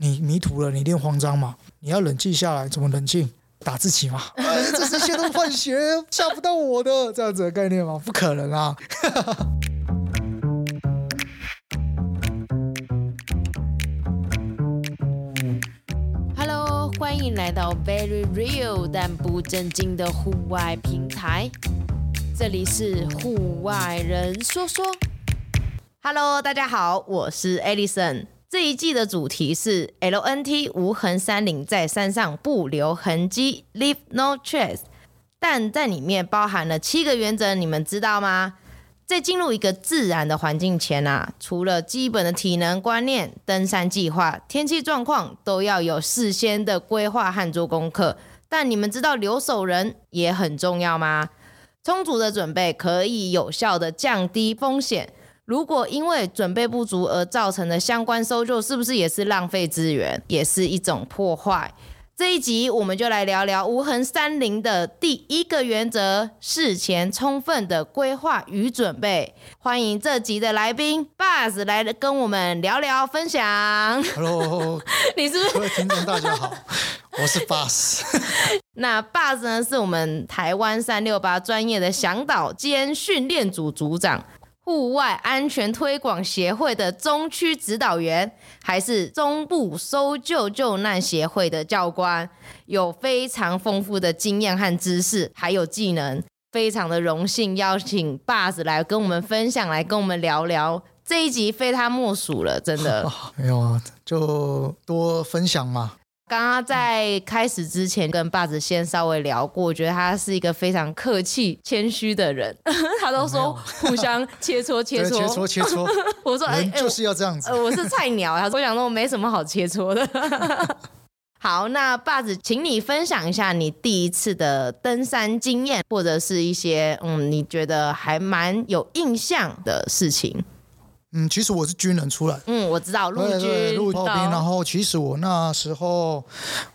你迷途了，你一定慌张嘛。你要冷静下来，怎么冷静？打自己嘛。哎，这是先东换血，吓不到我的这样子的概念吗？不可能啊。Hello，欢迎来到 Very Real 但不正经的户外平台，这里是户外人说说。Hello，大家好，我是 Alison。这一季的主题是 LNT 无痕山林，在山上不留痕迹，Leave No Trace。但在里面包含了七个原则，你们知道吗？在进入一个自然的环境前啊，除了基本的体能观念、登山计划、天气状况，都要有事先的规划和做功课。但你们知道留守人也很重要吗？充足的准备可以有效的降低风险。如果因为准备不足而造成的相关搜救，是不是也是浪费资源，也是一种破坏？这一集我们就来聊聊无痕山林的第一个原则：事前充分的规划与准备。欢迎这集的来宾 Buzz 来跟我们聊聊分享。Hello，你是不是？各位听众大家好，我是 Buzz。那 Buzz 呢，是我们台湾三六八专业的向导兼训练组组长。户外安全推广协会的中区指导员，还是中部搜救救难协会的教官，有非常丰富的经验和知识，还有技能，非常的荣幸邀请 Buzz 来跟我们分享，来跟我们聊聊这一集，非他莫属了，真的。没有啊，就多分享嘛。刚刚在开始之前跟 Buzz 先稍微聊过，我觉得他是一个非常客气、谦虚的人。他都说互相切磋切磋，切磋切磋。我说哎，就是要这样子。呃、我是菜鸟，他说我想说我没什么好切磋的。好，那 Buzz，请你分享一下你第一次的登山经验，或者是一些嗯你觉得还蛮有印象的事情。嗯，其实我是军人出来。嗯，我知道陆军，陆炮兵。然后其实我那时候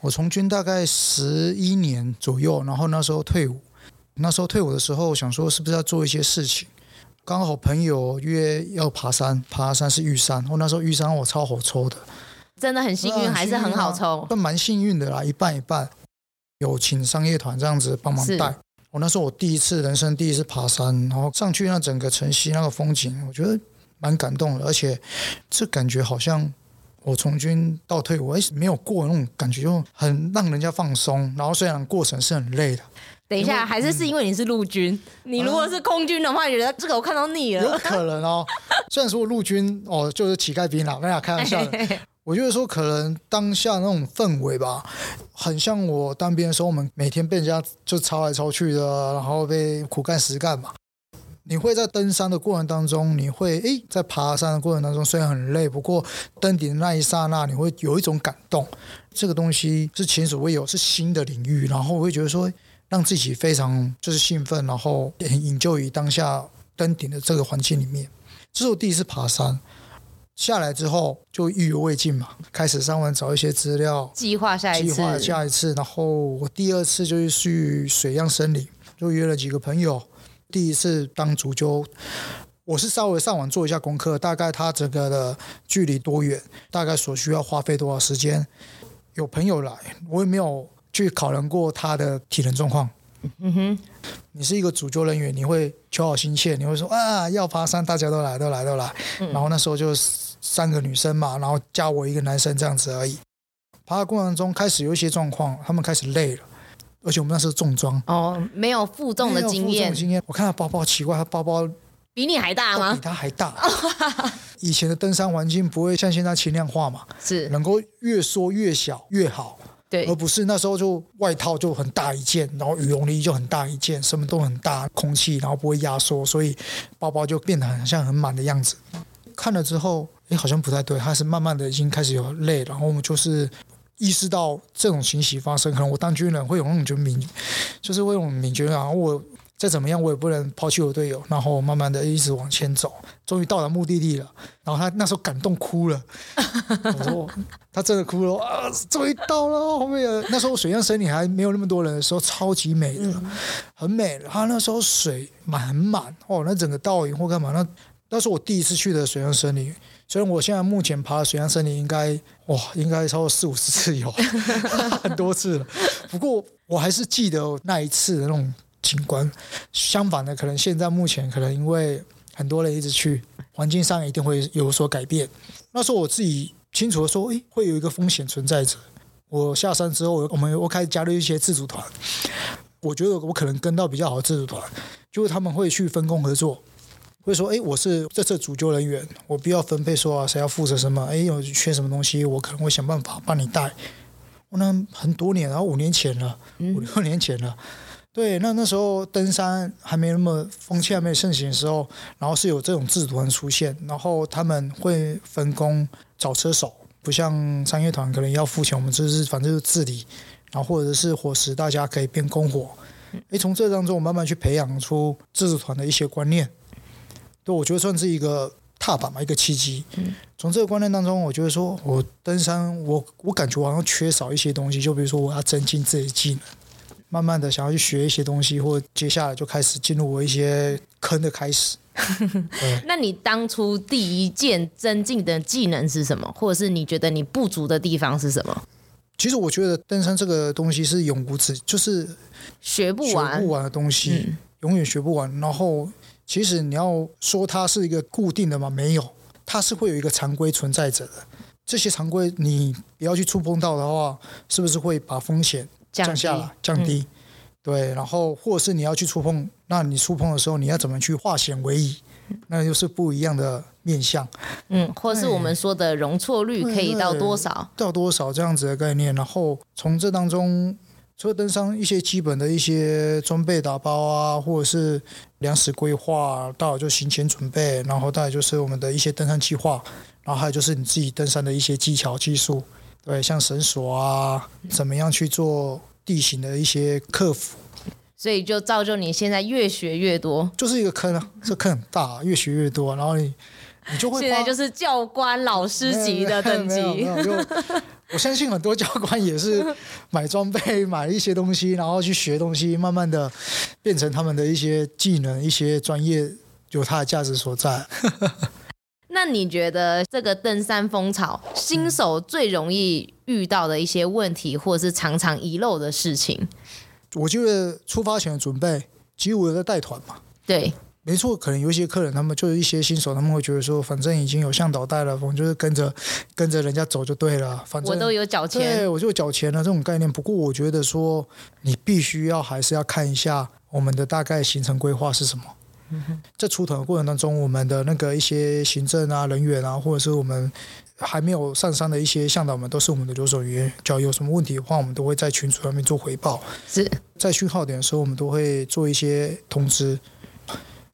我从军大概十一年左右，然后那时候退伍。那时候退伍的时候，想说是不是要做一些事情？刚好朋友约要爬山，爬山是玉山。我那时候玉山我超好抽的，真的很幸运，还是很好抽，都蛮幸运的啦，一半一半。有请商业团这样子帮忙带。我那时候我第一次人生第一次爬山，然后上去那整个城西那个风景，我觉得。蛮感动的，而且这感觉好像我从军到退伍，哎，没有过那种感觉，就很让人家放松。然后虽然过程是很累的。等一下，还是是因为你是陆军？嗯、你如果是空军的话，你觉得这个我看到腻了？有可能哦。虽然说我陆军哦，就是乞丐兵啦，没有开玩笑的。我觉得说可能当下那种氛围吧，很像我当兵的时候，我们每天被人家就抄来抄去的，然后被苦干实干嘛。你会在登山的过程当中，你会诶，在爬山的过程当中虽然很累，不过登顶的那一刹那，你会有一种感动。这个东西是前所未有，是新的领域，然后我会觉得说，让自己非常就是兴奋，然后也很享受于当下登顶的这个环境里面。这是我第一次爬山，下来之后就意犹未尽嘛，开始上网找一些资料，计划下一次，计划下一次。然后我第二次就是去水漾森林，就约了几个朋友。第一次当主揪，我是稍微上网做一下功课，大概它整个的距离多远，大概所需要花费多少时间。有朋友来，我也没有去考量过他的体能状况。嗯哼，你是一个主揪人员，你会求好心切，你会说啊，要爬山，大家都来，都来，都来。然后那时候就三个女生嘛，然后加我一个男生这样子而已。爬的过程中开始有一些状况，他们开始累了。而且我们那时候重装哦，没有负重的经验。经验，我看他包包奇怪，他包包比你还大吗？比他还大。以前的登山环境不会像现在轻量化嘛，是能够越缩越小越好。对，而不是那时候就外套就很大一件，然后羽绒衣就很大一件，什么都很大，空气然后不会压缩，所以包包就变得很像很满的样子。看了之后，哎，好像不太对，他是慢慢的已经开始有累，然后我们就是。意识到这种情形发生，可能我当军人会有那种就敏，就是会有敏觉啊，我再怎么样我也不能抛弃我队友，然后慢慢的一直往前走，终于到达目的地了。然后他那时候感动哭了，我说他真的哭了啊，终于到了后面。那时候水漾森林还没有那么多人的时候，超级美的，很美。他那时候水满很满哦，那整个倒影或干嘛，那那是我第一次去的水漾森林。虽然我现在目前爬水漾森林应该哇，应该超过四五十次有，很多次了。不过我还是记得那一次的那种景观。相反的，可能现在目前可能因为很多人一直去，环境上一定会有所改变。那时候我自己清楚的说，诶，会有一个风险存在着。我下山之后，我们我开始加入一些自主团。我觉得我可能跟到比较好的自主团，就是他们会去分工合作。会说，哎，我是这次主救人员，我必要分配说啊，谁要负责什么？哎，有缺什么东西，我可能会想办法帮你带。我那很多年，然后五年前了，五六年前了。对，那那时候登山还没那么风气还没盛行的时候，然后是有这种自主团出现，然后他们会分工找车手，不像商业团可能要付钱，我们就是反正就是自理，然后或者是伙食，大家可以边供火。哎，从这当中我慢慢去培养出自主团的一些观念。对，我觉得算是一个踏板嘛，一个契机。嗯从这个观念当中，我觉得说，我登山，我我感觉我好像缺少一些东西，就比如说我要增进自己的技能，慢慢的想要去学一些东西，或者接下来就开始进入我一些坑的开始。那你当初第一件增进的技能是什么？或者是你觉得你不足的地方是什么？其实我觉得登山这个东西是永无止，就是学不完、学不完的东西，嗯、永远学不完。然后。其实你要说它是一个固定的吗？没有，它是会有一个常规存在着的。这些常规你不要去触碰到的话，是不是会把风险降下来、降低？对，然后或者是你要去触碰，那你触碰的时候，你要怎么去化险为夷？那就是不一样的面向。嗯，或者是我们说的容错率可以到多少？到多少这样子的概念？然后从这当中。除了登山一些基本的一些装备打包啊，或者是粮食规划，到就行前准备，然后再就是我们的一些登山计划，然后还有就是你自己登山的一些技巧技术，对，像绳索啊，怎么样去做地形的一些克服，所以就造就你现在越学越多，就是一个坑啊，这坑很大，越学越多，然后你你就会现在就是教官老师级的等级。我相信很多教官也是买装备、买一些东西，然后去学东西，慢慢的变成他们的一些技能、一些专业，有它的价值所在。那你觉得这个登山风潮，新手最容易遇到的一些问题，或者是常常遗漏的事情？我觉得出发前的准备，其实我在带团嘛。对。没错，可能有一些客人，他们就是一些新手，他们会觉得说，反正已经有向导带了，我们就是跟着跟着人家走就对了。反正我都有缴钱，对，我就缴钱了这种概念。不过我觉得说，你必须要还是要看一下我们的大概行程规划是什么。嗯哼，在出团的过程当中，我们的那个一些行政啊人员啊，或者是我们还没有上山的一些向导们，都是我们的留守员。只要有什么问题的话，我们都会在群组上面做回报。是在讯号点的时候，我们都会做一些通知。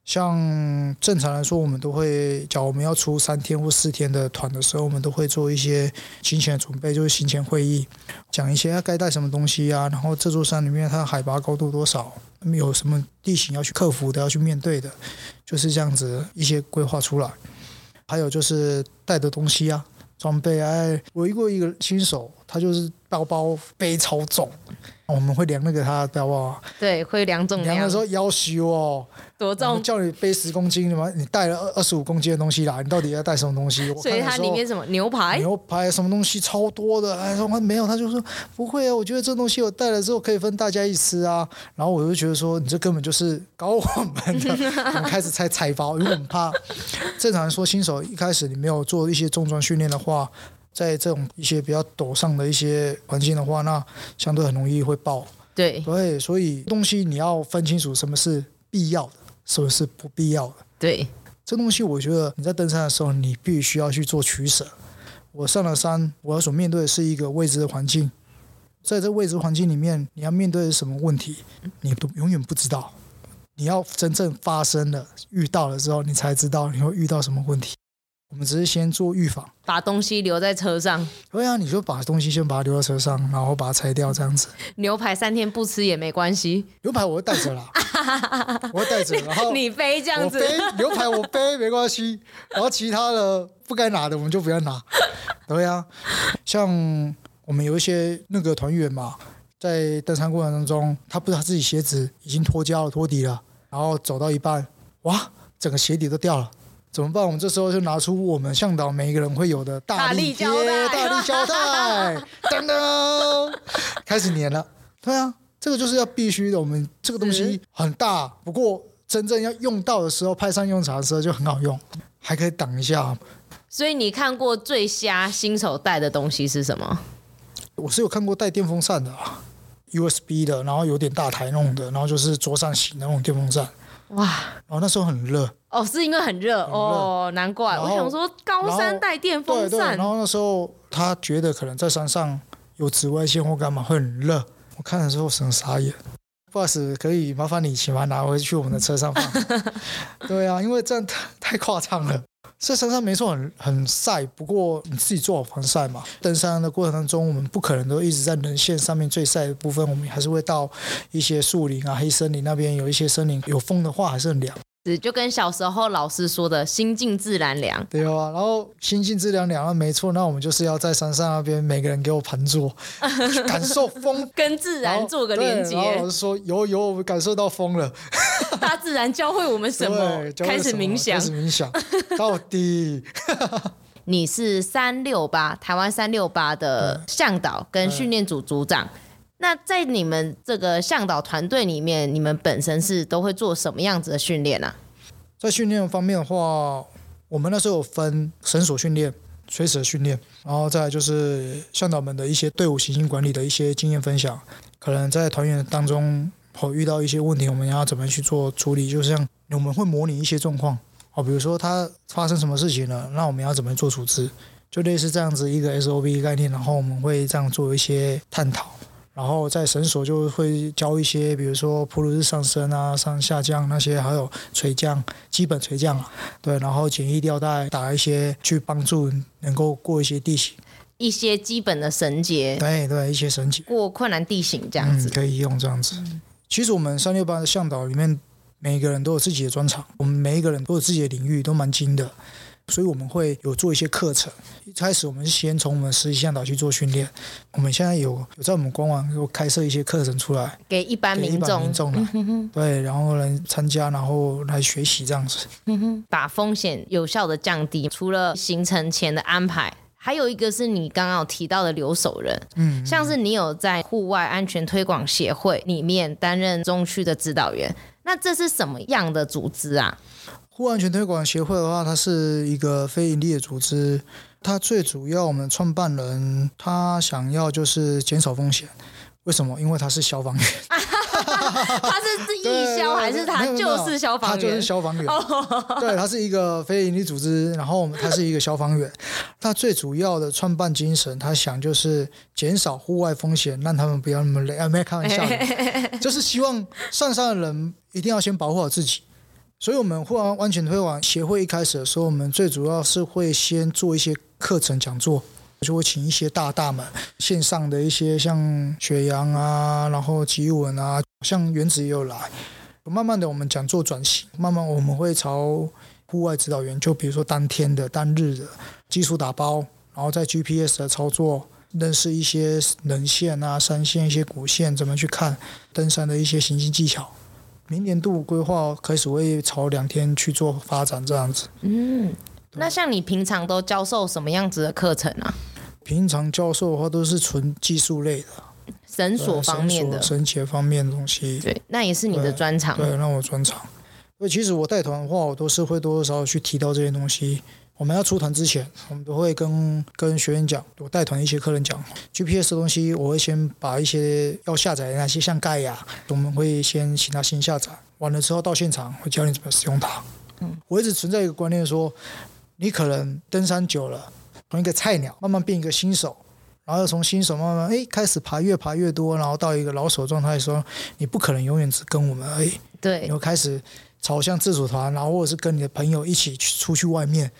像正常来说，我们都会，假如我们要出三天或四天的团的时候，我们都会做一些行前准备，就是行前会议，讲一些该带什么东西啊，然后这座山里面它海拔高度多少，有什么地形要去克服的，要去面对的，就是这样子一些规划出来。还有就是带的东西啊，装备啊，我遇过一个新手，他就是包包背超重。我们会量那个他的包包，对，会量重量。量的时候要求哦，多重？叫你背十公斤，你带了二二十五公斤的东西来，你到底要带什么东西？所以它里面什么牛排？牛排什么东西超多的？哎，说没有，他就说不会啊，我觉得这东西我带了之后可以分大家一起吃啊。然后我就觉得说，你这根本就是搞我们的。我们开始拆拆包，因为我们怕正常来说新手一开始你没有做一些重装训练的话。在这种一些比较陡上的一些环境的话，那相对很容易会爆。对，对，所以东西你要分清楚什么是必要的，什么是不必要的。对，这东西我觉得你在登山的时候，你必须要去做取舍。我上了山，我要所面对的是一个未知的环境，在这未知环境里面，你要面对的什么问题，你都永远不知道。你要真正发生了、遇到了之后，你才知道你会遇到什么问题。我们只是先做预防，把东西留在车上。对啊，你就把东西先把它留在车上，然后把它拆掉，这样子。牛排三天不吃也没关系。牛排我会带着啦，我会带着。然后你背这样子，牛排我背没关系。然后其他的不该拿的我们就不要拿。对啊，像我们有一些那个团员嘛，在登山过程当中，他不知道自己鞋子已经脱胶了、脱底了，然后走到一半，哇，整个鞋底都掉了。怎么办？我们这时候就拿出我们向导每一个人会有的大力胶带，大力胶带，噔噔，开始粘了。对啊，这个就是要必须的。我们这个东西很大，不过真正要用到的时候，派上用场的时候就很好用，还可以挡一下。所以你看过最瞎新手带的东西是什么？我是有看过带电风扇的啊，USB 的，然后有点大台弄的，然后就是桌上型的那种电风扇。哇！然后那时候很热。哦，是因为很热哦，难怪。我想说高山带电风扇。对对。然后那时候他觉得可能在山上有紫外线或干嘛会很热。我看的时候很傻眼。不好意思，可以麻烦你请把它拿回去我们的车上放。对啊，因为这样太太夸张了。在山上没错，很很晒，不过你自己做好防晒嘛。登山的过程当中，我们不可能都一直在人线上面最晒的部分，我们还是会到一些树林啊、黑森林那边，有一些森林有风的话，还是很凉。就跟小时候老师说的“心静自然凉”，对啊，然后心静自然凉，那没错。那我们就是要在山上那边，每个人给我盘坐，感受风，跟自然做个连接。然后老师说：“有有，我们感受到风了。”大自然教会我们 什么？开始冥想，开始冥想。到底你是三六八台湾三六八的向导跟训练组组长。那在你们这个向导团队里面，你们本身是都会做什么样子的训练呢？在训练方面的话，我们那时候有分绳索训练、垂直训练，然后再就是向导们的一些队伍行进管理的一些经验分享。可能在团员当中，会遇到一些问题，我们要怎么去做处理？就像我们会模拟一些状况，哦，比如说他发生什么事情了，那我们要怎么做处置？就类似这样子一个 SOP 概念，然后我们会这样做一些探讨。然后在绳索就会教一些，比如说普鲁士上升啊、上下降那些，还有垂降、基本垂降，对，然后简易吊带打一些，去帮助能够过一些地形，一些基本的绳结，对对，一些绳结过困难地形这样子，嗯、可以用这样子。嗯、其实我们三六八的向导里面，每一个人都有自己的专长，我们每一个人都有自己的领域，都蛮精的。所以我们会有做一些课程。一开始我们是先从我们实习向导去做训练。我们现在有有在我们官网有开设一些课程出来，给一般民众民众来，对，然后来参加，然后来学习这样子。把风险有效的降低。除了行程前的安排，还有一个是你刚刚有提到的留守人。嗯，像是你有在户外安全推广协会里面担任中区的指导员，那这是什么样的组织啊？户外安全推广协会的话，它是一个非营利的组织。它最主要，我们创办人他想要就是减少风险。为什么？因为他是消防员。他是是义消还是他就是消防员？他就是消防员。对，他是一个非营利组织，然后他是一个消防员。他最主要的创办精神，他想就是减少户外风险，让他们不要那么累。啊，没开玩笑，就是希望上山的人一定要先保护好自己。所以，我们户外安全推广协会一开始的时候，我们最主要是会先做一些课程讲座，就会请一些大大们线上的一些像雪阳啊，然后吉文啊，像原子也有来。慢慢的，我们讲座转型，慢慢我们会朝户外指导员，就比如说当天的、当日的基础打包，然后在 GPS 的操作，认识一些棱线啊、山线、一些谷线，怎么去看登山的一些行进技巧。明年度规划开始会朝两天去做发展，这样子。嗯，那像你平常都教授什么样子的课程啊？平常教授的话都是纯技术类的，绳索方面的、绳结方面的东西。对，那也是你的专长。对，那我专长。所以其实我带团的话，我都是会多多少少去提到这些东西。我们要出团之前，我们都会跟跟学员讲，我带团一些客人讲，GPS 的东西，我会先把一些要下载的那些像盖亚，我们会先请他先下载，完了之后到现场会教你怎么使用它。嗯，我一直存在一个观念说，你可能登山久了，从一个菜鸟慢慢变一个新手，然后从新手慢慢哎开始爬越爬越多，然后到一个老手状态的时候，你不可能永远只跟我们而已。对，你会开始朝向自主团，然后或者是跟你的朋友一起去出去外面。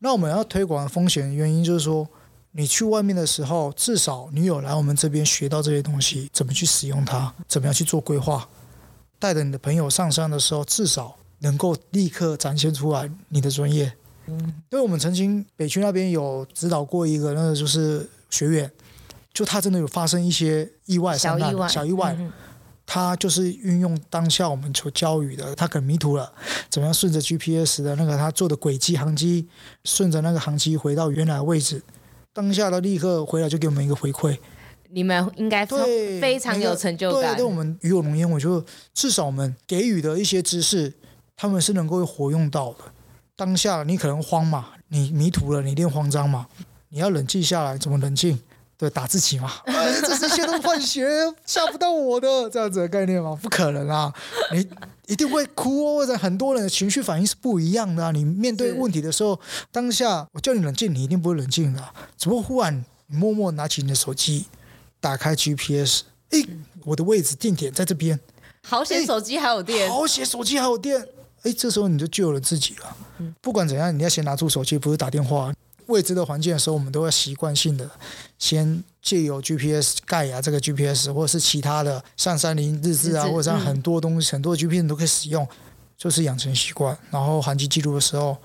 那我们要推广的风险原因就是说，你去外面的时候，至少你有来我们这边学到这些东西，怎么去使用它，怎么样去做规划。带着你的朋友上山的时候，至少能够立刻展现出来你的专业。嗯，因为我们曾经北区那边有指导过一个，那个就是学员，就他真的有发生一些意外，小意外，小意外。它就是运用当下我们所教育的，他可能迷途了，怎么样顺着 GPS 的那个他做的轨迹航迹，顺着那个航迹回到原来的位置，当下的立刻回来就给我们一个回馈。你们应该对非常有成就感。对，对我们鱼有龙焉，我觉得至少我们给予的一些知识，他们是能够活用到的。当下你可能慌嘛，你迷途了，你一定慌张嘛，你要冷静下来，怎么冷静？对，打自己嘛，哎，这是一切都换血，吓不到我的这样子的概念吗？不可能啊，你一定会哭哦，或者很多人的情绪反应是不一样的啊。你面对问题的时候，当下我叫你冷静，你一定不会冷静的啊。只不过忽然你默默拿起你的手机，打开 GPS，哎，我的位置定点在这边，好险手机还有电，好险手机还有电，哎，这时候你就救了自己了。不管怎样，你要先拿出手机，不是打电话。未知的环境的时候，我们都会习惯性的先借由 GPS 盖亚这个 GPS，或者是其他的上山林日志啊，或者像很多东西，很多 GPS 都可以使用，就是养成习惯。然后航迹记录的时候，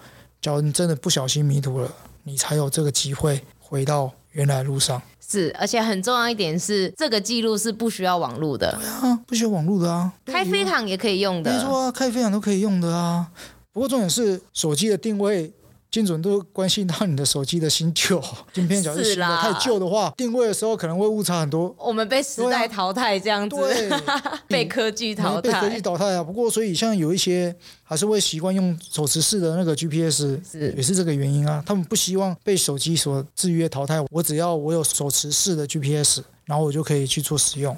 假如你真的不小心迷途了，你才有这个机会回到原来路上。是，而且很重要一点是，这个记录是不需要网络的。对啊，不需要网络的啊，开飞航也可以用的。没错啊，开飞航都可以用的啊。不过重点是手机的定位。精准度关系到你的手机的新旧，晶片假如新的太旧的话，定位的时候可能会误差很多。我们被时代淘汰这样子，对 被科技淘汰，被科技淘汰啊。不过，所以像有一些还是会习惯用手持式的那个 GPS，是也是这个原因啊。他们不希望被手机所制约淘汰。我只要我有手持式的 GPS，然后我就可以去做使用。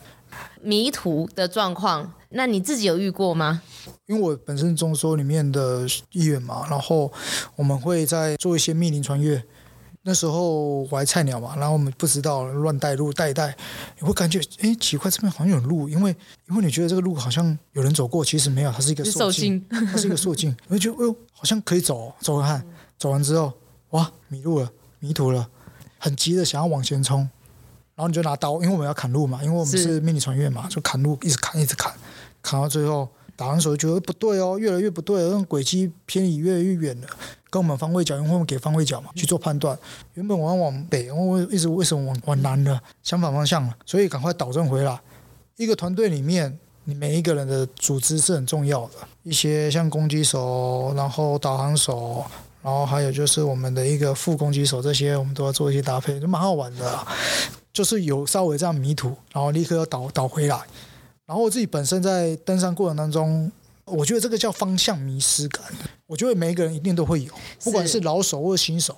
迷途的状况，那你自己有遇过吗？因为我本身中搜里面的一员嘛，然后我们会在做一些密林穿越。那时候我还菜鸟嘛，然后我们不知道乱带路带一带，你会感觉哎奇怪，这边好像有路，因为因为你觉得这个路好像有人走过，其实没有，它是一个兽径，它是一个兽径，我就觉得哎呦好像可以走，走看看，走完之后哇迷路了，迷途了，很急的想要往前冲。然后你就拿刀，因为我们要砍路嘛，因为我们是迷你穿越嘛，就砍路，一直砍，一直砍，砍到最后，打完手就觉得不对哦，越来越不对，那种轨迹偏离越来越远了，跟我们方位角，因为我们给方位角嘛，去做判断。原本我要往北，我一直为什么往往南呢相反方向了？所以赶快导正回来。一个团队里面，你每一个人的组织是很重要的，一些像攻击手，然后导航手。然后还有就是我们的一个副攻击手，这些我们都要做一些搭配，就蛮好玩的。就是有稍微这样迷途，然后立刻要倒倒回来。然后我自己本身在登山过程当中，我觉得这个叫方向迷失感。我觉得每一个人一定都会有，不管是老手或者新手，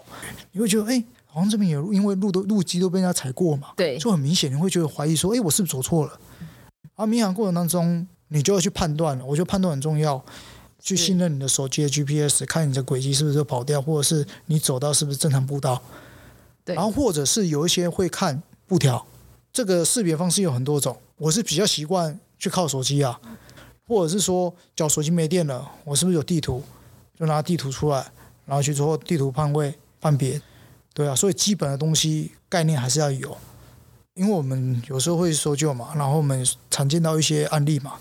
你会觉得哎，好像这边有路，因为路都路基都被人家踩过嘛，对，就很明显你会觉得怀疑说，哎，我是不是走错了？而迷航过程当中，你就要去判断了。我觉得判断很重要。去信任你的手机的 GPS，看你的轨迹是不是跑掉，或者是你走到是不是正常步道。对，然后或者是有一些会看布条，这个识别方式有很多种。我是比较习惯去靠手机啊，或者是说，叫手机没电了，我是不是有地图，就拿地图出来，然后去做地图判位判别。对啊，所以基本的东西概念还是要有，因为我们有时候会搜救嘛，然后我们常见到一些案例嘛。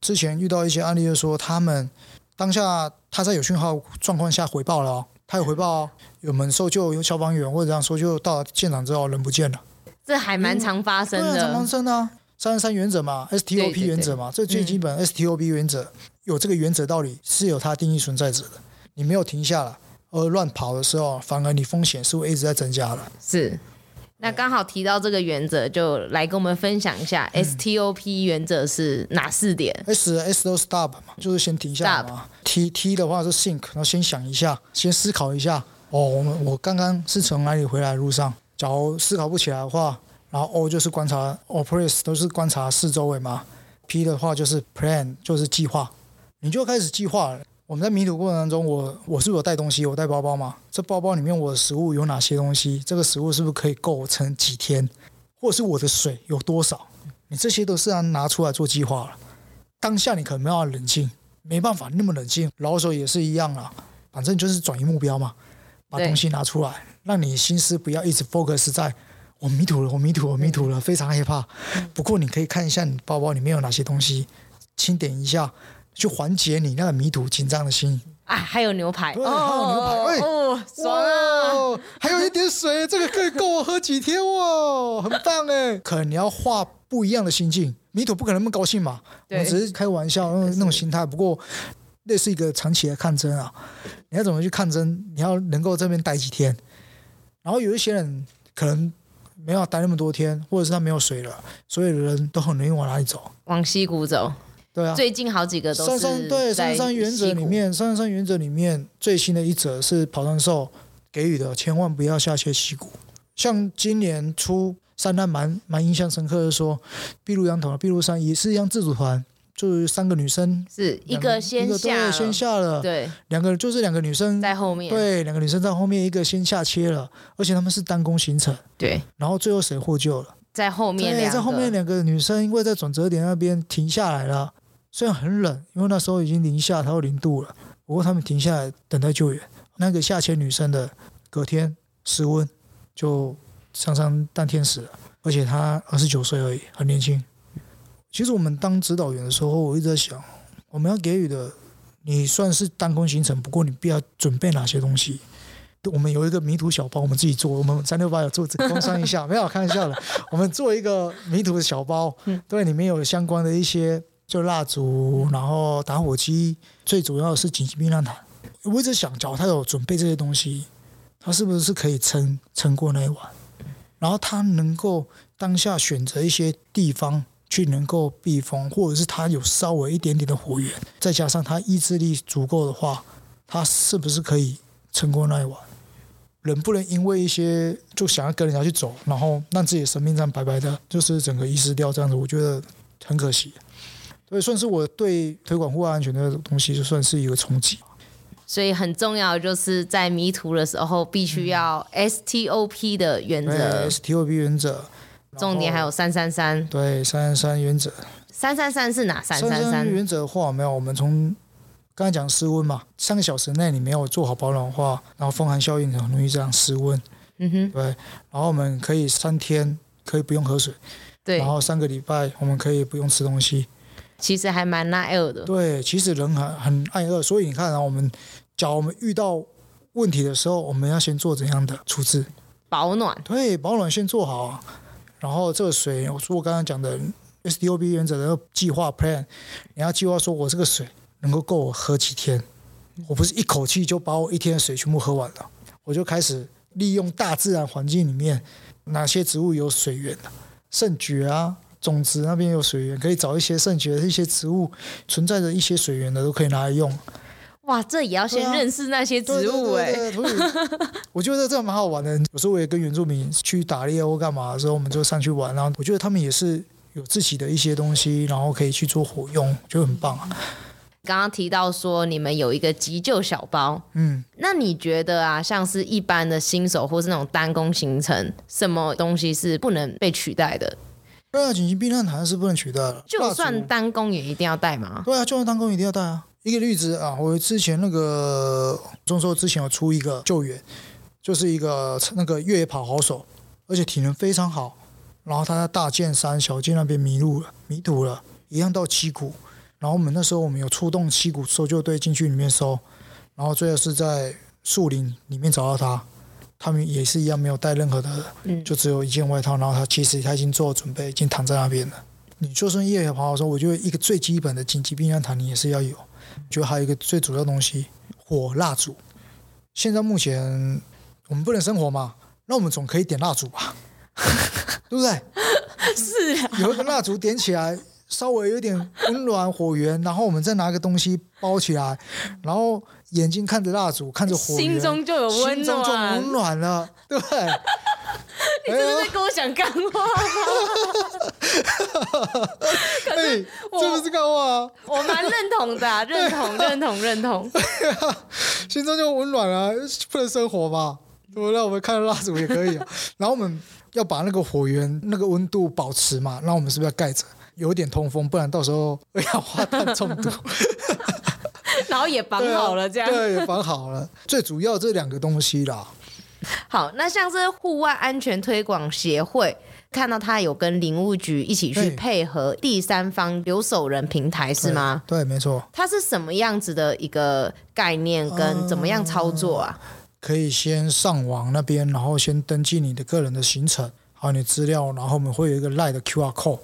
之前遇到一些案例，就说他们当下他在有讯号状况下回报了，哦，他有回报，哦，有门搜救，有消防员或者这样搜救到了现场之后人不见了，这还蛮常发生的。常发生啊，三十三原则嘛，STOP 原则嘛，这最基本 STOP 原则，有这个原则道理是有它定义存在着的。你没有停下来而乱跑的时候，反而你风险是会一直在增加的。是。那刚好提到这个原则，就来跟我们分享一下 STOP 原则是哪四点？嗯、S S 都 stop 嘛，就是先停下来嘛。Stop. T T 的话是 think，然后先想一下，先思考一下。哦，我们我刚刚是从哪里回来的路上？假如思考不起来的话，然后 O 就是观察，operate 都是观察四周围嘛。P 的话就是 plan，就是计划，你就开始计划了。我们在迷途过程当中，我我是不是有带东西？我带包包吗？这包包里面我的食物有哪些东西？这个食物是不是可以够撑几天？或者是我的水有多少？你这些都是要拿出来做计划了。当下你可能没办法冷静，没办法那么冷静。老手也是一样啊，反正就是转移目标嘛，把东西拿出来，让你心思不要一直 focus 在我迷途了，我迷途了，我迷途了，非常害怕。不过你可以看一下你包包里面有哪些东西，清点一下。去缓解你那个迷途紧张的心啊，还有牛排，对，还有牛排，哎，哦，爽啊！还有一点水，这个可以够我喝几天哦，很棒哎。可能你要画不一样的心境，迷途不可能那么高兴嘛，我们只是开玩笑那种那种心态。不过，那是一个长期的抗争啊，你要怎么去抗争？你要能够这边待几天，然后有一些人可能没有待那么多天，或者是他没有水了，所有的人都很容易往哪里走？往溪谷走。对啊，最近好几个都是三三对三三原则里面，三三原则里面最新的一则是跑山兽给予的，千万不要下切溪谷。像今年初三单蛮蛮印象深刻的说，碧露羊头碧露山也是一样自主团，就是三个女生，是一个先下先下了，对，两个就是两个女生在后面，对，两个女生在后面，一个先下切了，而且他们是单攻行程，对，然后最后谁获救了？在后面对，在后面两个女生因为在转折点那边停下来了。虽然很冷，因为那时候已经零下，它有零度了。不过他们停下来等待救援。那个下潜女生的隔天失温，就上上当天使了，而且她二十九岁而已，很年轻。其实我们当指导员的时候，我一直在想，我们要给予的，你算是单攻行程，不过你必要准备哪些东西？我们有一个迷途小包，我们自己做。我们三六八有做，工商一下，没有开玩笑的。我们做一个迷途的小包，对，里面有相关的一些。就蜡烛，然后打火机，最主要的是紧急避难毯。我一直想，假如他有准备这些东西，他是不是可以撑撑过那一晚？然后他能够当下选择一些地方去能够避风，或者是他有稍微一点点的火源，再加上他意志力足够的话，他是不是可以撑过那一晚？人不能因为一些就想要跟人家去走，然后让自己的生命这样白白的，就是整个遗失掉这样子，我觉得很可惜。所以算是我对推广户外安全的东西，就算是一个冲击。所以很重要，就是在迷途的时候，必须要 STOP 的原则。对，STOP 原则。重点还有三三三。对，三三三原则。三三三是哪三三三？原则的话，没有，我们从刚才讲失温嘛，三个小时内你没有做好保暖的话，然后风寒效应很容易这样失温。嗯哼。对，然后我们可以三天可以不用喝水。对。然后三个礼拜我们可以不用吃东西。其实还蛮耐饿的。对，其实人很很爱饿，所以你看啊，我们，假如我们遇到问题的时候，我们要先做怎样的处置？保暖。对，保暖先做好啊。然后这个水，我说我刚刚讲的 SDOB 原则的计划 plan，你要计划说我这个水能够够我喝几天？我不是一口气就把我一天的水全部喝完了，我就开始利用大自然环境里面哪些植物有水源的，圣蕨啊。种子那边有水源，可以找一些圣洁的一些植物存在着一些水源的，都可以拿来用。哇，这也要先认识那些植物哎。我觉得这蛮好玩的。有时候我也跟原住民去打猎或干嘛的时候，我们就上去玩。然后我觉得他们也是有自己的一些东西，然后可以去做活用，就很棒啊。刚刚提到说你们有一个急救小包，嗯，那你觉得啊，像是一般的新手或是那种单工行程，什么东西是不能被取代的？对啊，紧急避难毯是不能取代的。就算单工也一定要带吗？对啊，就算单工一定要带啊。一个例子啊，我之前那个中秋之前有出一个救援，就是一个那个越野跑好手，而且体能非常好。然后他在大剑山小剑那边迷路了，迷途了，一样到七股。然后我们那时候我们有出动七股搜救队进去里面搜，然后最后是在树林里面找到他。他们也是一样，没有带任何的，就只有一件外套。然后他其实他已经做了准备，已经躺在那边了。你就算越野跑的时候，我觉得一个最基本的紧急避难毯你也是要有。觉得还有一个最主要的东西，火蜡烛。现在目前我们不能生火嘛，那我们总可以点蜡烛吧？对不对？是啊，有一个蜡烛点起来，稍微有点温暖火源，然后我们再拿个东西包起来，然后。眼睛看着蜡烛，看着火，心中就有温暖，心中就温暖了，对不对？你是不是在跟我讲干话吗？可是我这不是干话，我蛮认同的、啊，认同，认同，认同。心中就温暖了，不能生火嘛？对，那我们看着蜡烛也可以、啊。然后我们要把那个火源、那个温度保持嘛？那我们是不是要盖着，有点通风，不然到时候二氧化碳中毒。然后也绑好了，这样对、绑好了。最主要这两个东西啦。好，那像是户外安全推广协会，看到他有跟林务局一起去配合第三方留守人平台，是吗？对，对，没错。它是什么样子的一个概念，跟怎么样操作啊？呃、可以先上网那边，然后先登记你的个人的行程，还有你资料，然后我们会有一个赖的 QR code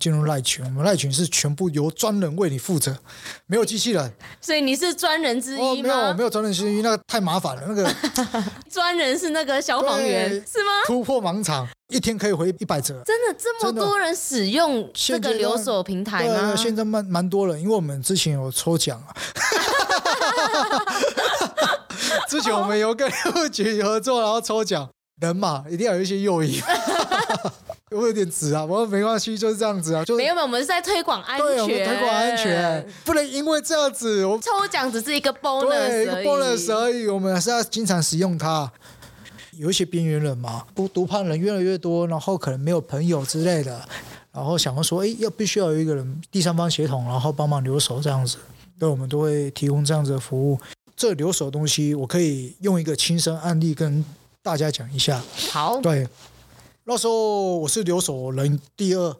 进入赖群。我们赖群是全部由专人为你负责，没有机器人。所以你是专人之一吗？哦、没有，没有专人之一，那个太麻烦了。那个 专人是那个消防员是吗？突破盲场，一天可以回一百折。真的这么多人使用这个留守平台吗？对，现在蛮蛮多人，因为我们之前有抽奖啊。之前我们有跟邮局合作，然后抽奖，人嘛一定要有一些诱因。我有点直啊，不过没关系，就是这样子啊。就没有没有，我们是在推广安全，对，我们推广安全，不能因为这样子，我抽奖只是一个 bonus，一个 bonus 而已，我们还是要经常使用它。有一些边缘人嘛，不独攀人越来越多，然后可能没有朋友之类的，然后想要说，哎，要必须要有一个人第三方协同，然后帮忙留守这样子。对，我们都会提供这样子的服务。这留守的东西，我可以用一个亲身案例跟大家讲一下。好，对，那时候我是留守人第二，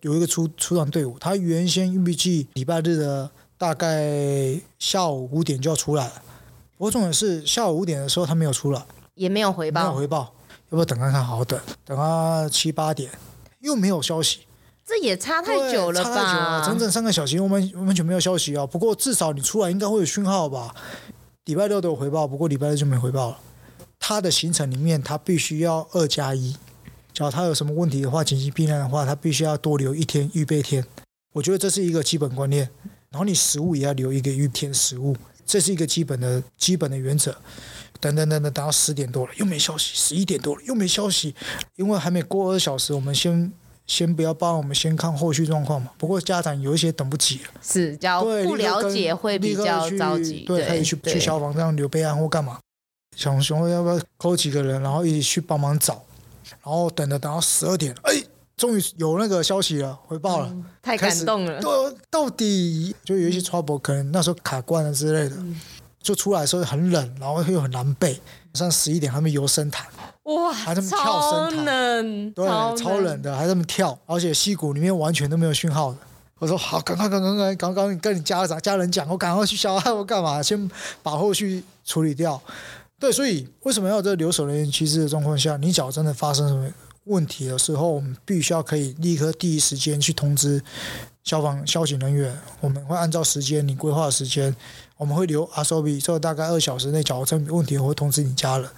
有一个出出场队伍，他原先预计礼拜日的大概下午五点就要出来了。不过重点是下午五点的时候他没有出来，也没有回报，没有回报，要不要等看看？好好等，等他七八点又没有消息。这也差太久了吧？差太久了，整整三个小时，我们完全没有消息啊。不过至少你出来应该会有讯号吧？礼拜六都有回报，不过礼拜六就没回报了。他的行程里面，他必须要二加一。假如他有什么问题的话，紧急避难的话，他必须要多留一天预备天。我觉得这是一个基本观念。然后你食物也要留一个预天食物，这是一个基本的基本的原则。等等等等，等到十点多了又没消息，十一点多了又没消息，因为还没过二小时，我们先。先不要帮我们先看后续状况嘛。不过家长有一些等不及了，是，要不了解会比较着急，对，可以去去消防站留备案或干嘛。小熊要不要扣几个人，然后一起去帮忙找，然后等着等到十二点，哎，终于有那个消息了，回报了，嗯、太感动了。对，到底就有一些 trouble，可能那时候卡关了之类的，嗯、就出来的时候很冷，然后又很难背。晚上十一点，他们游深潭。哇，还这么跳深潭，对，超冷的，还这么跳，而且溪谷里面完全都没有讯号的。我说好，赶快，赶快，赶快，刚刚跟你家长、家人讲，我赶快去消害我干嘛？先把后续处理掉。对，所以为什么要有这个留守人员机制的状况下，你脚真的发生什么问题的时候，我们必须要可以立刻第一时间去通知消防、消警人员。我们会按照时间，你规划的时间，我们会留阿 s o b 之后大概二小时内，假如真有问题，我会通知你家人。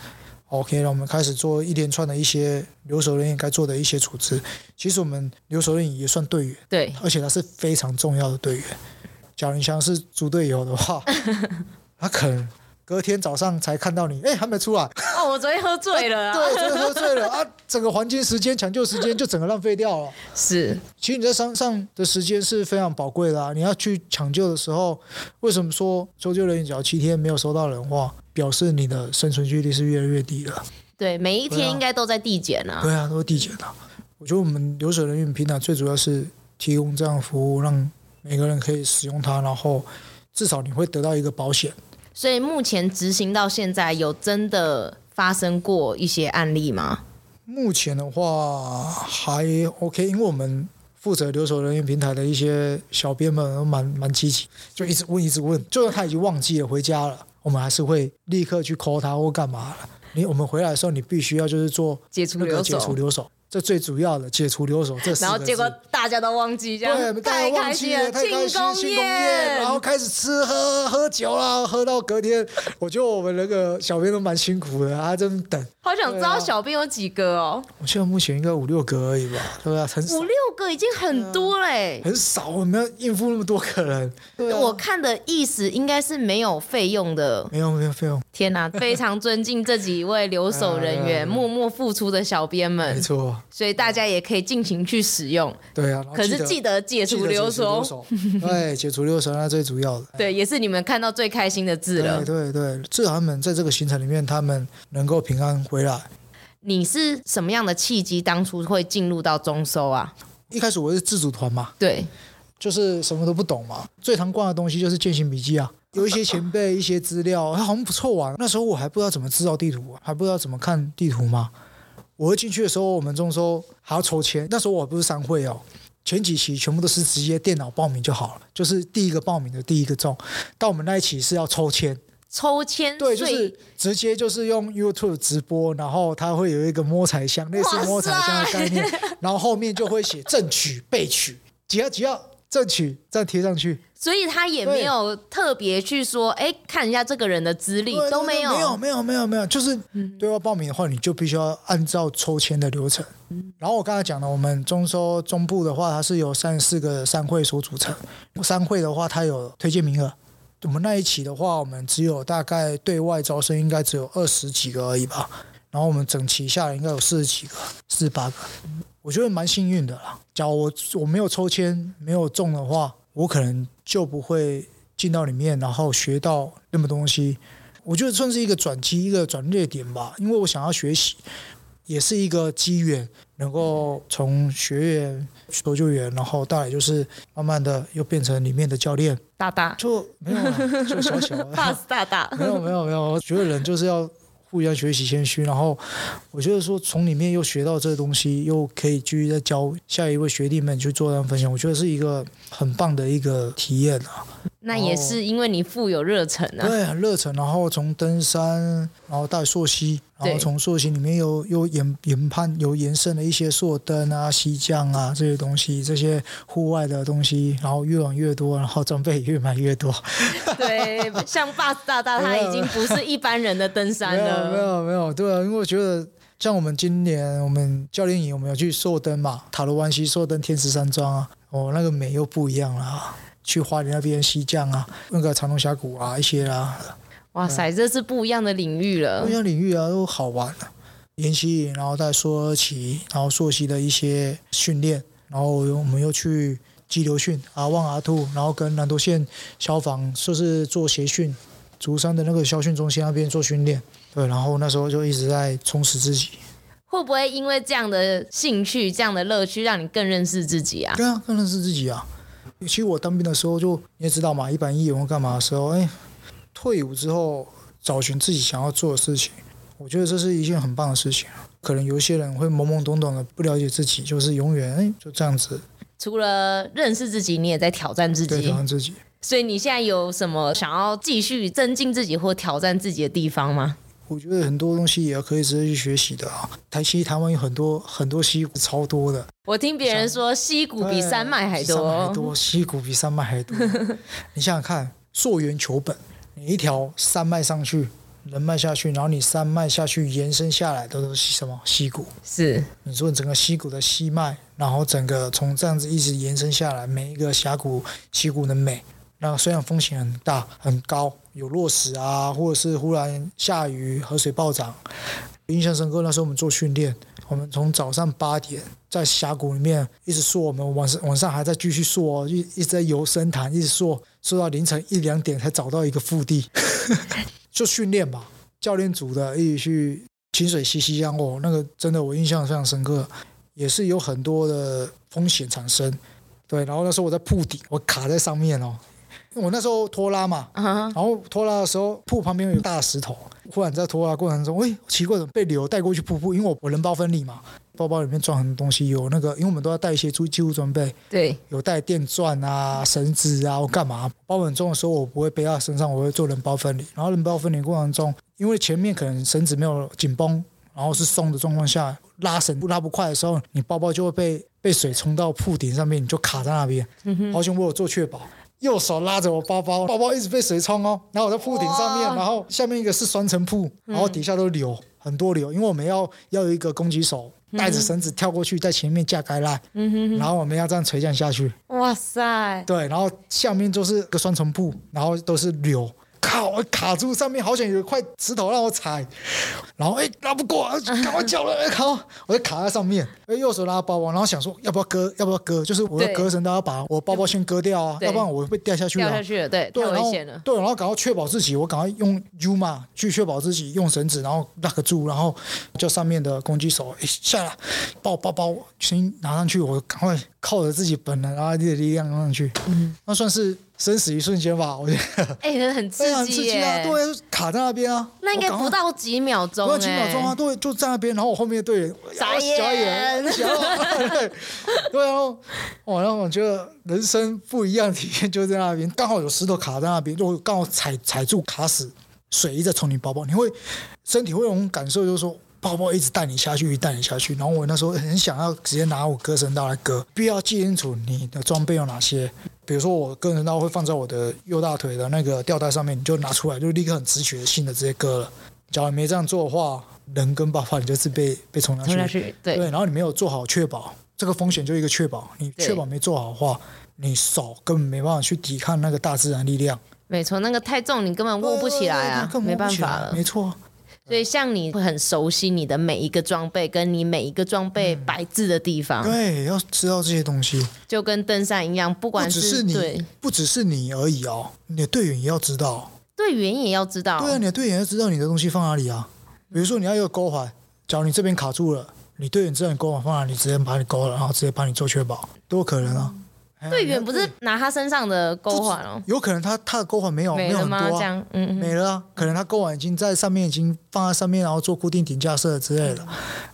OK，那我们开始做一连串的一些留守人员该做的一些处置。其实我们留守人员也算队员，对，而且他是非常重要的队员。假如你像是猪队友的话，他可能隔天早上才看到你，哎，还没出来。哦，我昨天喝醉了啊。对，昨天喝醉了啊，整个黄金时间、抢救时间就整个浪费掉了。是，其实你在山上的时间是非常宝贵的啊。你要去抢救的时候，为什么说搜救人员只要七天没有收到人话？表示你的生存几率是越来越低了。对，每一天应该都在递减啊。对啊，都是递减的。我觉得我们留守人员平台最主要是提供这样的服务，让每个人可以使用它，然后至少你会得到一个保险。所以目前执行到现在，有真的发生过一些案例吗？目前的话还 OK，因为我们负责留守人员平台的一些小编们都蛮蛮积极，就一直问一直问，就算他已经忘记了回家了。我们还是会立刻去 call 他或干嘛了。你我们回来的时候，你必须要就是做解除留守，解除留守。这最主要的解除留守，这然后结果大家都忘记，这样对，太开心了，太开心，庆功宴，然后开始吃喝喝酒啦，喝到隔天，我觉得我们那个小编都蛮辛苦的，还真等。好想知道小编有几个哦？我现在目前应该五六个而已吧，对不对？五六个已经很多嘞，很少，我们要应付那么多客人。对，我看的意思应该是没有费用的，没有没有费用。天哪，非常尊敬这几位留守人员 默默付出的小编们，没错。所以大家也可以尽情去使用。对啊，可是记得解除留守。对，解除留守那最主要的。对，也是你们看到最开心的字了。对对对，至少他们在这个行程里面，他们能够平安回来。你是什么样的契机，当初会进入到中收啊？一开始我是自主团嘛，对，就是什么都不懂嘛。最常逛的东西就是践行笔记啊，有一些前辈一些资料，它好像不错玩。那时候我还不知道怎么制造地图，还不知道怎么看地图嘛。我会进去的时候，我们中搜还要抽签。那时候我不是商会哦，前几期全部都是直接电脑报名就好了，就是第一个报名的第一个中。到我们那一期是要抽签，抽签，对，就是直接就是用 YouTube 直播，然后它会有一个摸彩箱，类似摸彩箱的概念，然后后面就会写正取、备取，只要只要正取，再贴上去。所以他也没有特别去说，哎，看一下这个人的资历都没有，没有，没有，没有，没有，就是对外报名的话，你就必须要按照抽签的流程。然后我刚才讲了，我们中收中部的话，它是由三十四个商会所组成，商会的话，它有推荐名额。我们那一期的话，我们只有大概对外招生，应该只有二十几个而已吧。然后我们整期下来应该有四十几个，四十八个，我觉得蛮幸运的啦。假如我我没有抽签没有中的话，我可能就不会进到里面，然后学到那么多东西。我觉得算是一个转机，一个转捩点吧。因为我想要学习，也是一个机缘，能够从学员、搜救员，然后大来就是慢慢的又变成里面的教练。大大就没有，就小小。怕 是大大。没有没有没有，我觉得人就是要。互相学习谦虚，然后我觉得说从里面又学到这东西，又可以继续再教下一位学弟们去做这样分享，我觉得是一个很棒的一个体验啊。那也是因为你富有热忱啊，对，很热忱。然后从登山，然后到溯溪，然后从溯溪里面又又研研判，有延伸了一些溯登啊、溪降啊这些东西，这些户外的东西，然后越往越多，然后装备也越买越多。对，像 Boss 大大他已经不是一般人的登山了。没有没有没有，对啊，因为我觉得像我们今年我们教练营我们有去硕登嘛，塔罗湾溪硕登天池山庄啊，哦，那个美又不一样了。去花莲那边西降啊，那个长龙峡谷啊，一些啦、啊。哇塞，这是不一样的领域了。不一样领域啊，都好玩。研习，然后再说起，然后溯溪的一些训练，然后我们又去激流训啊，望阿兔然后跟南投县消防说是做协训，竹山的那个校训中心那边做训练。对，然后那时候就一直在充实自己。会不会因为这样的兴趣、这样的乐趣，让你更认识自己啊？对啊，更认识自己啊。其实我当兵的时候就你也知道嘛，一板一眼或干嘛的时候，哎，退伍之后找寻自己想要做的事情，我觉得这是一件很棒的事情。可能有些人会懵懵懂懂的不了解自己，就是永远哎就这样子。除了认识自己，你也在挑战自己。对，挑战自己。所以你现在有什么想要继续增进自己或挑战自己的地方吗？我觉得很多东西也可以直接去学习的啊。台西台湾有很多很多溪谷超多的。我听别人说溪谷比山脉还多。山脉多，溪谷比山脉还多。你想想看，溯源求本，你一条山脉上去，人脉下去，然后你山脉下去延伸下来的都是什么溪谷？是。你说你整个溪谷的溪脉，然后整个从这样子一直延伸下来，每一个峡谷溪谷的美。那虽然风险很大很高，有落石啊，或者是忽然下雨，河水暴涨，印象深刻。那时候我们做训练，我们从早上八点在峡谷里面一直溯，我们晚上晚上还在继续溯，一一直在游深潭，一直溯，溯到凌晨一两点才找到一个腹地，就训练吧。教练组的一起去清水溪溪江哦，那个真的我印象非常深刻，也是有很多的风险产生。对，然后那时候我在瀑底，我卡在上面哦。我那时候拖拉嘛，uh. 然后拖拉的时候，瀑旁边有大石头，忽然在拖拉过程中，哎，奇怪，怎么被流带过去瀑布？因为我我人包分离嘛，包包里面装很多东西，有那个，因为我们都要带一些助救装备，对，有带电钻啊、绳子啊，我干嘛？包很重的时候，我不会背在身上，我会做人包分离。然后人包分离过程中，因为前面可能绳子没有紧绷，然后是松的状况下，拉绳不拉不快的时候，你包包就会被被水冲到瀑顶上面，你就卡在那边。好险我有做确保。右手拉着我包包，包包一直被水冲哦。然后我在铺顶上面，然后下面一个是双层铺，然后底下都流、嗯、很多流，因为我们要要有一个攻击手带着绳子跳过去，在前面架开来，嗯、哼然后我们要这样垂降下去。哇塞！对，然后下面就是个双层铺，然后都是流。靠！我卡住上面，好像有一块石头让我踩，然后哎拉不过，赶快叫了！哎靠！我就卡在上面，哎右手拉包包，然后想说要不要割，要不要割？就是我的隔绳都要把我包包先割掉啊，要不然我会掉下去了。掉下去了，对，危险了。对，然后赶快确保自己，我赶快用 U 嘛去确保自己，用绳子然后拉个住，然后叫上面的攻击手哎下来，把我包包先拿上去，我赶快靠着自己本能啊的力量上去，嗯，那算是。生死一瞬间吧，我觉得。哎、欸，很刺激耶！啊，对，卡在那边啊。那应该不到几秒钟，不到几秒钟啊，对，就在那边。然后我后面的队员眨眼，眨眼，对，对然后我觉得人生不一样的体验就在那边，刚好有石头卡在那边，就刚好踩踩住卡死。水一直从你包包，你会身体会有种感受，就是说包包一直带你下去，带你下去。然后我那时候很想要直接拿我割绳刀来割，必要记清楚你的装备有哪些。比如说我割绳刀会放在我的右大腿的那个吊带上面，你就拿出来，就立刻很直觉性的直接割了。假如你没这样做的话，人跟包包你就是被被冲下去，下去对，对，然后你没有做好确保，这个风险就一个确保，你确保没做好的话，你手根本没办法去抵抗那个大自然力量。没错，那个太重，你根本握不起来啊，来没办法了。没错，所以像你会很熟悉你的每一个装备，跟你每一个装备摆置的地方。嗯、对，要知道这些东西，就跟登山一样，不管是，对不只是你而已哦，你的队员也要知道，队员也要知道。对啊，你的队员要知道你的东西放哪里啊。比如说你要有个钩环，假如你这边卡住了，你队员知道你钩环放哪里，直接把你勾了，然后直接帮你做确保，都有可能啊。队员不是拿他身上的钩环哦，有可能他他的钩环没有没有很多、啊，这样嗯，嗯，没了啊。可能他钩环已经在上面，已经放在上面，然后做固定顶架设之类的。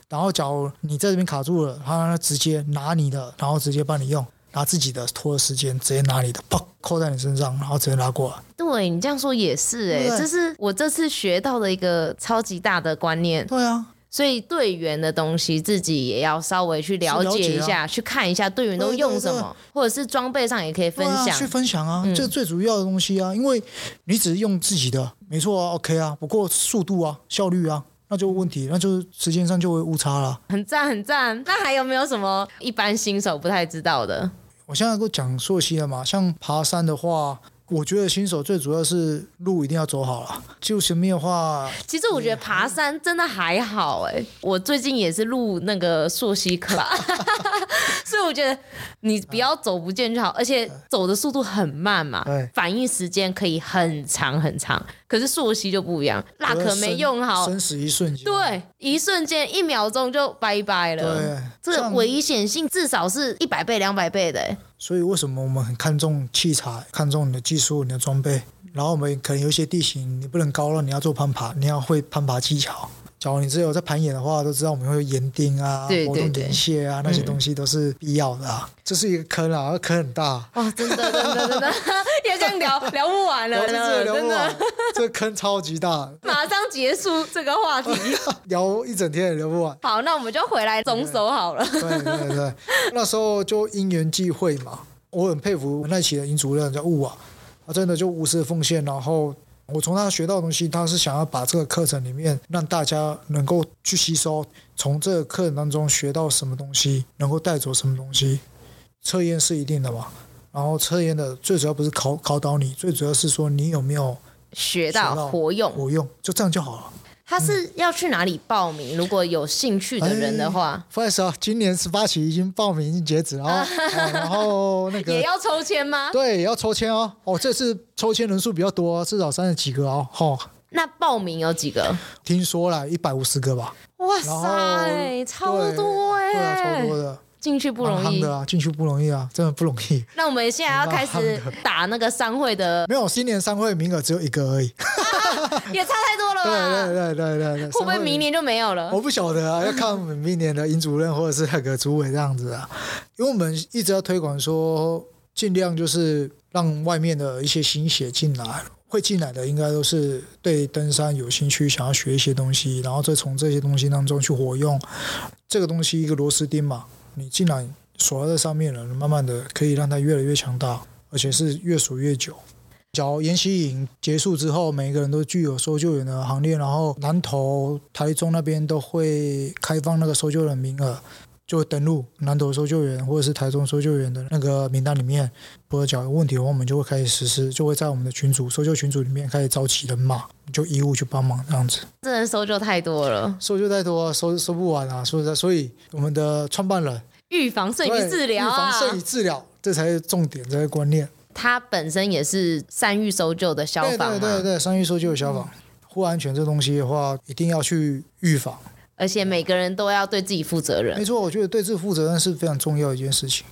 然后假如你在这边卡住了，他直接拿你的，然后直接帮你用，拿自己的拖的时间，直接拿你的，啪扣在你身上，然后直接拉过来。对，你这样说也是哎、欸，这是我这次学到的一个超级大的观念。对啊。所以队员的东西自己也要稍微去了解一下，啊、去看一下队员都用什么，对对对，或者是装备上也可以分享。啊、去分享啊，嗯、这是最主要的东西啊。因为你只是用自己的，没错啊，OK 啊。不过速度啊、效率啊，那就问题，那就是时间上就会误差了。很赞，很赞。那还有没有什么一般新手不太知道的？我现在都讲溯溪了嘛，像爬山的话。我觉得新手最主要是路一定要走好了，就前面的话，其实我觉得爬山真的还好哎、欸，我最近也是录那个溯溪课，所以我觉得你不要走不见就好，而且走的速度很慢嘛，反应时间可以很长很长。可是溯溪就不一样，那可没用好，生死一瞬间，对，一瞬间一秒钟就拜拜了，对，这个危险性至少是一百倍两百倍的、欸。所以为什么我们很看重器材，看重你的技术、你的装备？然后我们可能有一些地形你不能高了，你要做攀爬，你要会攀爬技巧。假如你只有在攀岩的话，都知道我们会有岩钉啊、活动岩屑啊，那些东西都是必要的啊。这是一个坑啊，坑很大。哦，真的，真的，真的，要这样聊聊不完了，聊聊不完，这个坑超级大。马上结束这个话题，聊一整天也聊不完。好，那我们就回来总手好了。对对对，那时候就因缘际会嘛，我很佩服那期的营主任叫雾啊，他真的就无私奉献，然后。我从他学到的东西，他是想要把这个课程里面让大家能够去吸收，从这个课程当中学到什么东西，能够带走什么东西。测验是一定的嘛，然后测验的最主要不是考考倒你，最主要是说你有没有学到，学到活用，活用就这样就好了。他是要去哪里报名？如果有兴趣的人的话，不好意思啊，今年十八期已经报名已经截止了，哦，然后那个也要抽签吗？对，也要抽签哦。哦，这次抽签人数比较多，至少三十几个哦。哦，那报名有几个？听说了一百五十个吧。哇塞，超多哎，对啊，超多的。进去不容易啊，进去不容易啊，真的不容易。那我们现在要开始打那个商会的，没有，新年商会名额只有一个而已，也差太多了吧？对对对对对，会不会明年就没有了？我不晓得啊，要看明年的尹主任或者是那个主委这样子啊，因为我们一直要推广说，尽量就是让外面的一些新血进来，会进来的应该都是对登山有兴趣，想要学一些东西，然后再从这些东西当中去活用这个东西，一个螺丝钉嘛。你竟然锁在上面了，慢慢的可以让它越来越强大，而且是越锁越久。假如研习营结束之后，每一个人都具有搜救员的行列，然后南投、台中那边都会开放那个搜救的名额，就会登录南投搜救员或者是台中搜救员的那个名单里面。如果假如有问题的话，我们就会开始实施，就会在我们的群组搜救群组里面开始召集人马，就义务去帮忙这样子。这人搜救太多了，搜救太多，搜搜不完啊，是不是？所以我们的创办人。预防胜于治疗，预防胜于治疗，这才是重点，这个观念。他本身也是山域搜救的消防，对对对对，山域搜救的消防，户外安全这东西的话，一定要去预防。而且每个人都要对自己负责任。没错，我觉得对自己负责任是非常重要的一件事情。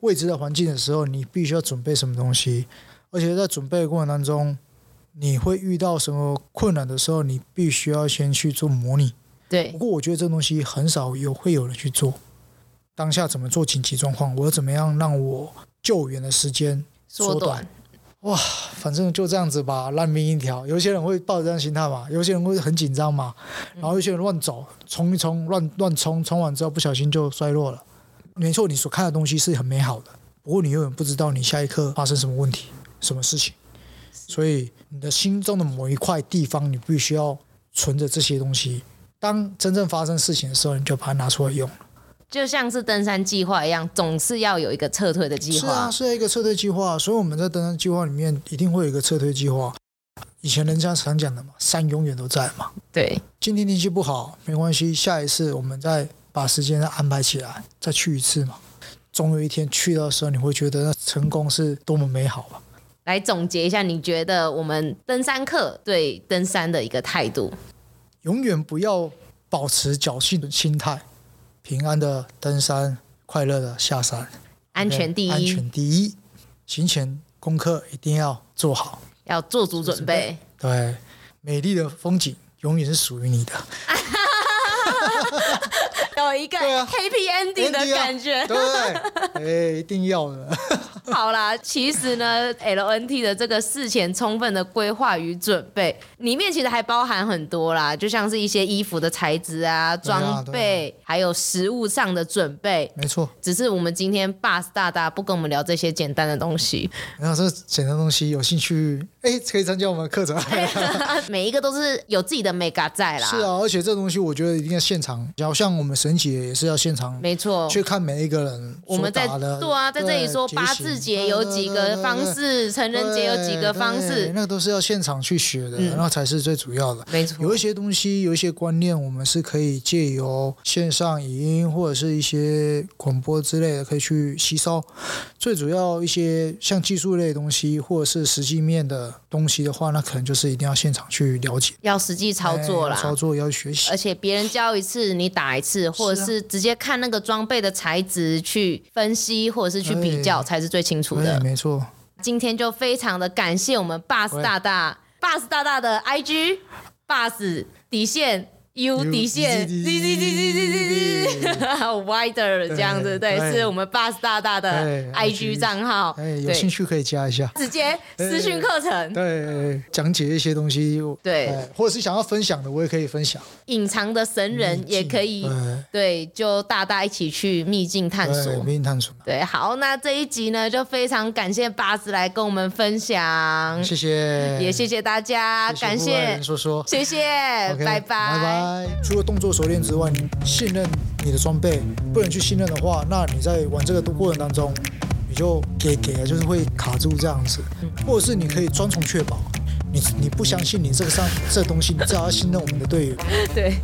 未知的环境的时候，你必须要准备什么东西，而且在准备的过程当中，你会遇到什么困难的时候，你必须要先去做模拟。对。不过我觉得这东西很少有会有人去做。当下怎么做紧急状况？我要怎么样让我救援的时间缩短？哇，反正就这样子吧，烂命一条。有些人会抱着这样心态嘛，有些人会很紧张嘛，然后有些人乱走，冲一冲，乱乱冲，冲完之后不小心就衰落了。没错，你所看的东西是很美好的，不过你永远不知道你下一刻发生什么问题、什么事情。所以你的心中的某一块地方，你必须要存着这些东西。当真正发生事情的时候，你就把它拿出来用。就像是登山计划一样，总是要有一个撤退的计划。是啊，是一个撤退计划。所以我们在登山计划里面一定会有一个撤退计划。以前人家常讲的嘛，山永远都在嘛。对，今天天气不好没关系，下一次我们再把时间再安排起来，再去一次嘛。总有一天去到的时候，你会觉得那成功是多么美好吧？来总结一下，你觉得我们登山客对登山的一个态度？永远不要保持侥幸的心态。平安的登山，快乐的下山，安全第一，安全第一。行前功课一定要做好，要做足准备。对，美丽的风景永远是属于你的。有一个 happy ending 的感觉，对，哎，一定要的。好啦，其实呢，LNT 的这个事前充分的规划与准备，里面其实还包含很多啦，就像是一些衣服的材质啊、装备，还有食物上的准备。没错，只是我们今天 Bus 大大不跟我们聊这些简单的东西。然后这简单东西有兴趣，哎，可以参加我们的课程。每一个都是有自己的美感在啦。是啊，而且这东西我觉得一定要现场，好像我们神奇也是要现场，没错，去看每一个人我们在对啊，在这里说八字节有几个方式，成人节有几个方式，那个都是要现场去学的，然后才是最主要的。没错，有一些东西，有一些观念，我们是可以借由线上语音或者是一些广播之类的，可以去吸收。最主要一些像技术类的东西，或者是实际面的东西的话，那可能就是一定要现场去了解，要实际操作啦，操作要学习。而且别人教一次，你打一次，或者是直接看那个装备的材质去分析，或者是去比较，才是最清楚的。没错。今天就非常的感谢我们 Bus 大大，Bus 大大的 IG，Bus 底线。U 底线，Z Z Z Z Z Z Wider 这样子，对，是我们 Bus 大大的 IG 账号，有兴趣可以加一下，直接私讯课程，对，讲解一些东西，对，或者是想要分享的，我也可以分享。隐藏的神人也可以，对，就大大一起去秘境探索，秘境探索。对，好，那这一集呢，就非常感谢 Bus 来跟我们分享，谢谢，也谢谢大家，感谢，说说，谢谢，拜拜，拜拜。除了动作熟练之外，你信任你的装备，不能去信任的话，那你在玩这个过程当中，你就给给了，就是会卡住这样子，或者是你可以双重确保，你你不相信你这个上这东西，你只要信任我们的队友。对。